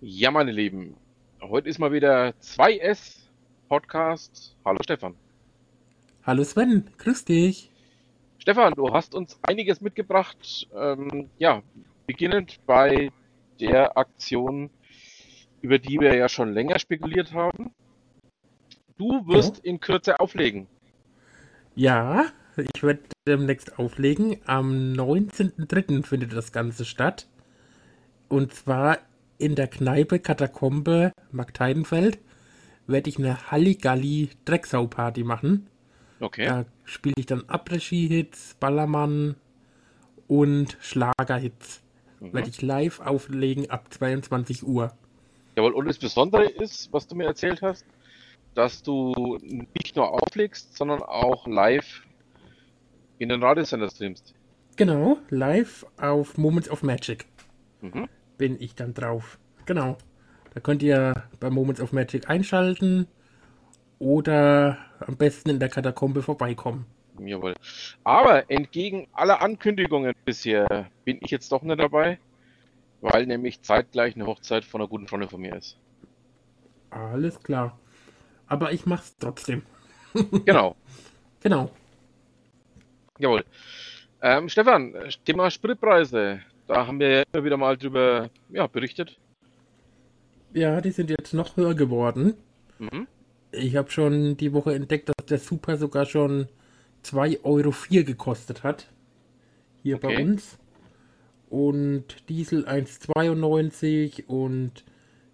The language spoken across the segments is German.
Ja, meine Lieben, heute ist mal wieder 2S Podcast. Hallo Stefan. Hallo Sven, grüß dich. Stefan, du hast uns einiges mitgebracht. Ähm, ja, beginnend bei der Aktion, über die wir ja schon länger spekuliert haben. Du wirst Genau. in Kürze auflegen. Ja, ich werde demnächst auflegen. Am 19.03. findet das Ganze statt. Und zwar in der Kneipe Katakombe Markteidenfeld werde ich eine Halligalli Drecksau-Party machen. Okay. Da spiele ich dann Après-Ski-Hits, Ballermann und Schlager-Hits. Mhm. Werde ich live auflegen ab 22 Uhr. Jawohl, und das Besondere ist, was du mir erzählt hast, dass du nicht nur auflegst, sondern auch live in den Radiosender streamst. Genau, live auf Moments of Magic. Mhm. Bin ich dann drauf. Genau. Da könnt ihr bei Moments of Magic einschalten oder am besten in der Katakombe vorbeikommen. Jawohl. Aber entgegen aller Ankündigungen bisher bin ich jetzt doch nicht dabei, weil nämlich zeitgleich eine Hochzeit von einer guten Freundin von mir ist. Alles klar. Aber ich mach's trotzdem. Genau. Genau. Jawohl. Ähm, Stefan, Thema Spritpreise. Da haben wir ja immer wieder mal drüber ja, berichtet. Ja, die sind jetzt noch höher geworden. Mhm. Ich habe schon die Woche entdeckt, dass der Super sogar schon 2,04 Euro gekostet hat. Hier bei Okay. uns. Und Diesel 1,92 und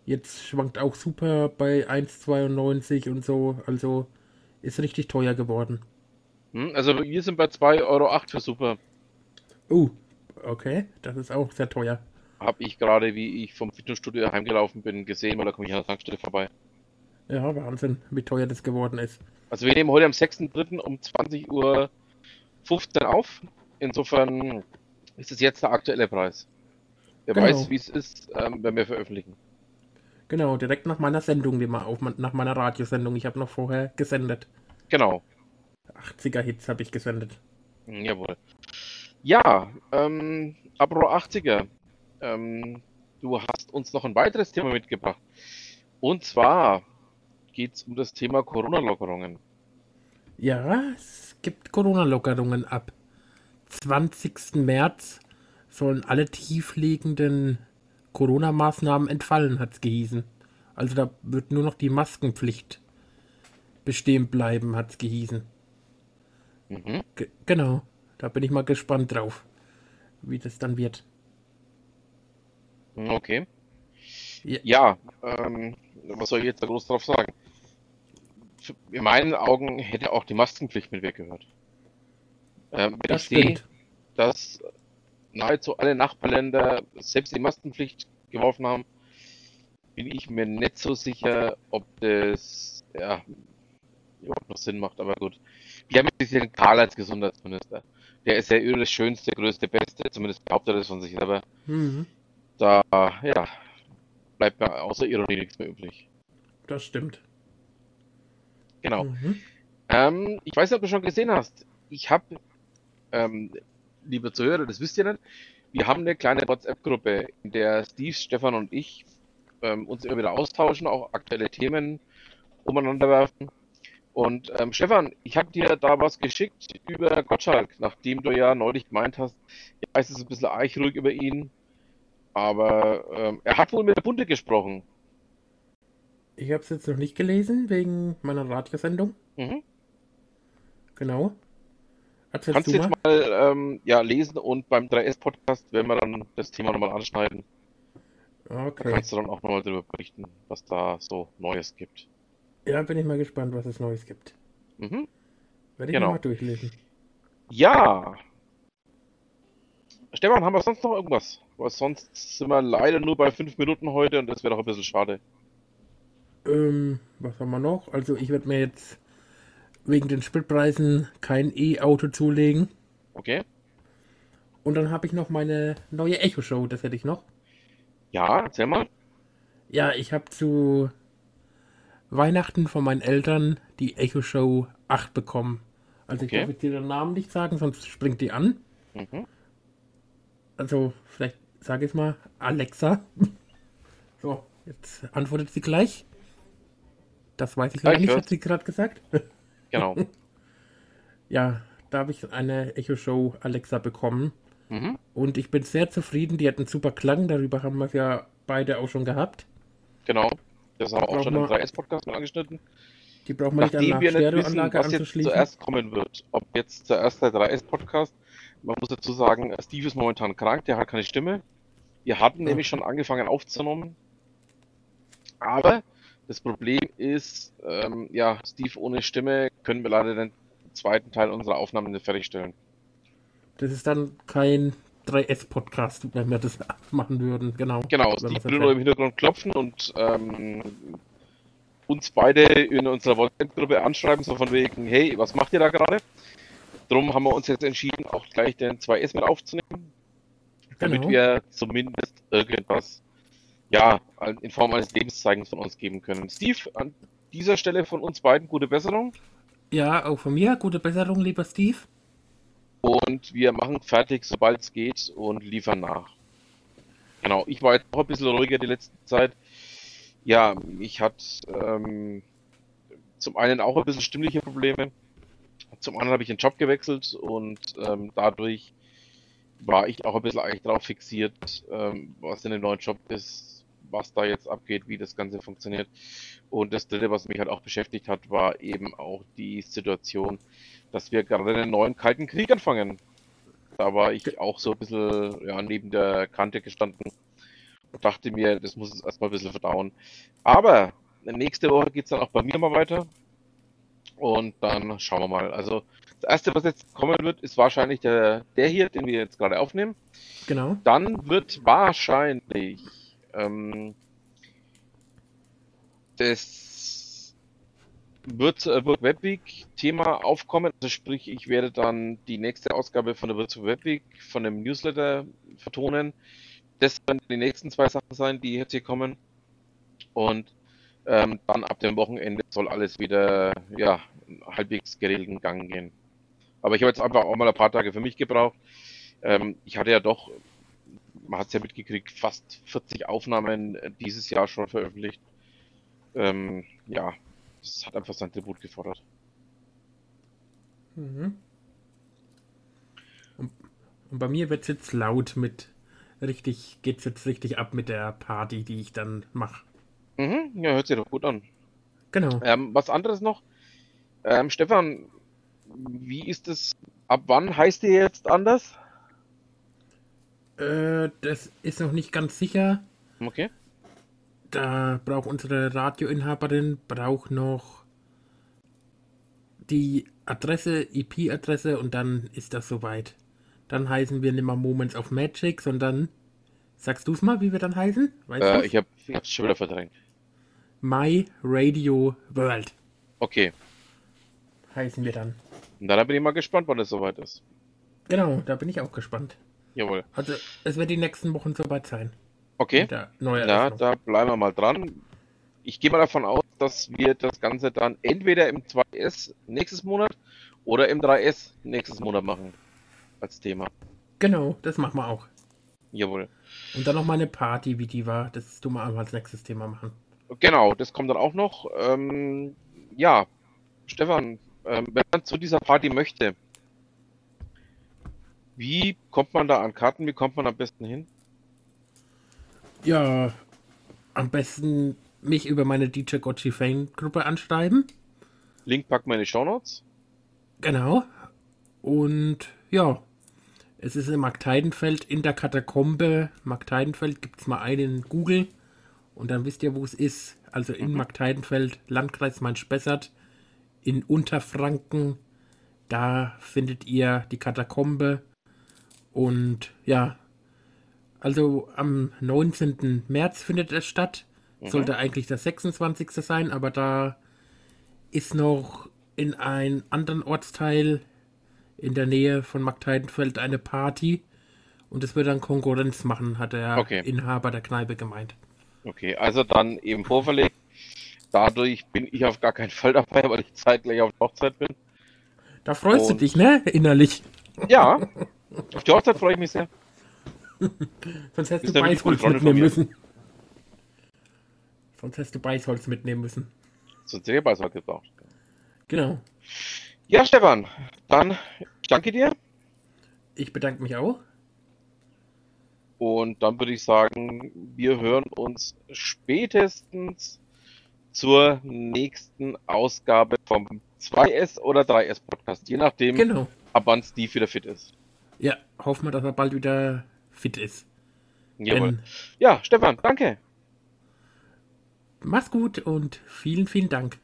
jetzt schwankt auch Super bei 1,92 und so. Also ist richtig teuer geworden. Hm, Also wir sind bei 2,08 Euro für Super. Oh, okay, das ist auch sehr teuer. Habe ich gerade, wie ich vom Fitnessstudio heimgelaufen bin, gesehen, weil da komme ich an der Tankstelle vorbei. Ja, Wahnsinn, wie teuer das geworden ist. Also wir nehmen heute am 6.3. um 20.15 Uhr auf. Insofern ist es jetzt der aktuelle Preis. Wer Genau. weiß, wie es ist, ähm, wenn wir veröffentlichen. Genau, direkt nach meiner Sendung, die mal auf, nach meiner Radiosendung. Ich habe noch vorher gesendet. Genau. 80er Hits habe ich gesendet. Hm, Jawohl. Ja, ähm, apropos 80er. Ähm, du hast uns noch ein weiteres Thema mitgebracht. Und zwar geht es um das Thema Corona-Lockerungen. Ja, es gibt Corona-Lockerungen ab 20. März sollen alle tiefliegenden Corona-Maßnahmen entfallen, hat's gehießen. Also da wird nur noch die Maskenpflicht bestehen bleiben, hat's gehießen. Mhm. Ge genau, da bin ich mal gespannt drauf, wie das dann wird. Hm, Okay. Ja. Ja, ähm, was soll ich jetzt da groß drauf sagen? In meinen Augen hätte auch die Maskenpflicht mit weggehört. Ähm, wenn Das ich sehe, stimmt. dass nahezu alle Nachbarländer selbst die Maskenpflicht geworfen haben, bin ich mir nicht so sicher, ob das ja, überhaupt noch Sinn macht, aber gut. Wir haben jetzt den Karl als Gesundheitsminister. Der ist ja über das Schönste, Größte, Beste, zumindest behauptet er das von sich selber. Mhm, Da, ja, bleibt mir außer Ironie nichts mehr übrig. das stimmt. Genau. Mhm. Ähm, ich weiß nicht, ob du schon gesehen hast. Ich habe, ähm, liebe Zuhörer, das wisst ihr nicht, wir haben eine kleine WhatsApp-Gruppe, in der Steve, Stefan und ich ähm, uns immer wieder austauschen, auch aktuelle Themen umeinander werfen. Und ähm, Stefan, ich habe dir da was geschickt über Gottschalk, nachdem du ja neulich gemeint hast, ja, es ist ein bisschen arg ruhig über ihn, aber ähm, er hat wohl mit der Bunte gesprochen. Ich habe es jetzt noch nicht gelesen, wegen meiner Radiosendung. Mhm. Genau. Erzählst Kannst du jetzt mal? mal ähm, ja, lesen und beim 3S-Podcast werden wir dann das Thema nochmal anschneiden. Da Okay. kannst du dann auch nochmal darüber berichten, was da so Neues gibt. Ja, bin ich mal gespannt, was es Neues gibt. Mhm. Werde ich Genau. mal durchlesen. Ja. Stefan, haben wir sonst noch irgendwas? Weil sonst sind wir leider nur bei fünf Minuten heute und das wäre doch ein bisschen schade. Ähm, was haben wir noch? Also ich werde mir jetzt wegen den Spritpreisen kein E-Auto zulegen. Okay? Und dann habe ich noch meine neue Echo-Show, das hätte ich noch. Ja, erzähl mal. Ja, ich habe zu Weihnachten von meinen Eltern die Echo-Show 8 bekommen. Also Okay. ich darf jetzt den Namen nicht sagen, sonst springt die an. Mhm. Also vielleicht sage ich es mal Alexa. so, Jetzt antwortet sie gleich. Das weiß ich leider nicht, hat sie gerade gesagt. Genau. ja, da habe ich eine Echo Show Alexa bekommen. Mhm. Und ich bin sehr zufrieden. Die hat einen super Klang. Darüber haben wir ja beide auch schon gehabt. Genau. Das haben wir auch schon im 3S-Podcast mal angeschnitten. Die brauchen wir nicht an wir nicht wissen, was jetzt zuerst kommen wird. Ob jetzt zuerst der 3S-Podcast. Man muss dazu sagen, Steve ist momentan krank. Der hat keine Stimme. Wir hatten ja. nämlich schon angefangen aufzunehmen. Aber das Problem ist, ähm, ja, Steve ohne Stimme können wir leider den zweiten Teil unserer Aufnahmen nicht fertigstellen. Das ist dann kein 3S-Podcast, wenn wir das machen würden, genau. Genau, Steve würde nur im Hintergrund klopfen und ähm, uns beide in unserer WhatsApp-Gruppe anschreiben, so von wegen, hey, was macht ihr da gerade? Drum haben wir uns jetzt entschieden, auch gleich den 2S mit aufzunehmen, damit genau. wir zumindest irgendwas ja, in Form eines Lebenszeichens von uns geben können. Steve, an dieser Stelle von uns beiden gute Besserung. Ja, auch von mir gute Besserung, lieber Steve. Und wir machen fertig, sobald es geht und liefern nach. Genau, ich war jetzt auch ein bisschen ruhiger die letzte Zeit. Ja, ich hatte ähm, zum einen auch ein bisschen stimmliche Probleme. Zum anderen habe ich den Job gewechselt und ähm, dadurch war ich auch ein bisschen eigentlich darauf fixiert, ähm, was in dem neuen Job ist, was da jetzt abgeht, wie das Ganze funktioniert. Und das dritte, was mich halt auch beschäftigt hat, war eben auch die Situation, dass wir gerade einen neuen Kalten Krieg anfangen. Da war ich auch so ein bisschen ja, neben der Kante gestanden und dachte mir, das muss es erstmal ein bisschen verdauen. Aber nächste Woche geht es dann auch bei mir mal weiter. Und dann schauen wir mal. Also das erste, was jetzt kommen wird, ist wahrscheinlich der, der hier, den wir jetzt gerade aufnehmen. Genau. Dann wird wahrscheinlich ähm, das wird äh, Web Week Thema aufkommen. Also sprich, ich werde dann die nächste Ausgabe von der Virtual Web von dem Newsletter vertonen. Das werden die nächsten zwei Sachen sein, die jetzt hier kommen. Und ähm, dann ab dem Wochenende soll alles wieder ja, halbwegs geregelten Gang gehen. Aber ich habe jetzt einfach auch mal ein paar Tage für mich gebraucht. Ähm, ich hatte ja doch man hat es ja mitgekriegt, fast 40 Aufnahmen äh, dieses Jahr schon veröffentlicht. Ähm, ja, das hat einfach sein Tribut gefordert. Mhm. Und, und bei mir wird es jetzt laut mit richtig, geht es jetzt richtig ab mit der Party, die ich dann mache. Mhm, ja, hört sich doch gut an. Genau. Ähm, was anderes noch? Ähm, Stefan, wie ist es? Ab wann heißt ihr jetzt anders? Äh, das ist noch nicht ganz sicher. Okay. Da braucht unsere Radioinhaberin braucht noch die Adresse, IP-Adresse und dann ist das soweit. Dann heißen wir nicht mehr Moments of Magic, sondern sagst du es mal, wie wir dann heißen? Weißt äh, ich habe es schon wieder verdrängt. My Radio World. Okay. Heißen wir dann. Und dann bin ich mal gespannt, wann es soweit ist. Genau, da bin ich auch gespannt. Jawohl. Also es wird die nächsten Wochen soweit sein. Okay. Ja, da bleiben wir mal dran. Ich gehe mal davon aus, dass wir das Ganze dann entweder im 2S nächstes Monat oder im 3S nächstes Monat machen. Als Thema. Genau, das machen wir auch. Jawohl. Und dann noch mal eine Party, wie die war. Das du mal als nächstes Thema machen. Genau, das kommt dann auch noch. Ähm, ja, Stefan, ähm, wenn man zu dieser Party möchte, wie kommt man da an Karten? Wie kommt man am besten hin? Ja, am besten mich über meine DJ Gotchi Fame Gruppe anschreiben. Link in die Show Notes. Genau. Und ja, es ist in Markteidenfeld in der Katakombe. Markteidenfeld gibt es mal einen in Google und dann wisst ihr, wo es ist. Also in mhm. Markteidenfeld, Landkreis Main-Spessart, in Unterfranken. Da findet ihr die Katakombe und ja, also am 19. März findet es statt. Mhm. Sollte eigentlich der 26. sein, aber da ist noch in einem anderen Ortsteil in der Nähe von Marktheidenfeld eine Party und es wird dann Konkurrenz machen, hat der okay. Inhaber der Kneipe gemeint. Okay, also dann eben vorverlegt. Dadurch bin ich auf gar keinen Fall dabei, weil ich zeitgleich auf der Hochzeit bin. Da freust und... du dich, ne? Innerlich. Ja, Auf die Hochzeit freue ich mich sehr. Sonst hättest du Weißholz mitnehmen müssen. Sonst hättest du Beißholz mitnehmen müssen. Sonst hätte ich Beißholz gebraucht. Genau. Ja, Stefan, dann ich danke dir. Ich bedanke mich auch. Und dann würde ich sagen, wir hören uns spätestens zur nächsten Ausgabe vom 2S oder 3S Podcast, je nachdem, Genau. ab wann Steve wieder fit ist. Ja, hoffen wir, dass er bald wieder fit ist. Jawohl. Denn, Ja, Stefan, danke. mach's gut und vielen, vielen Dank.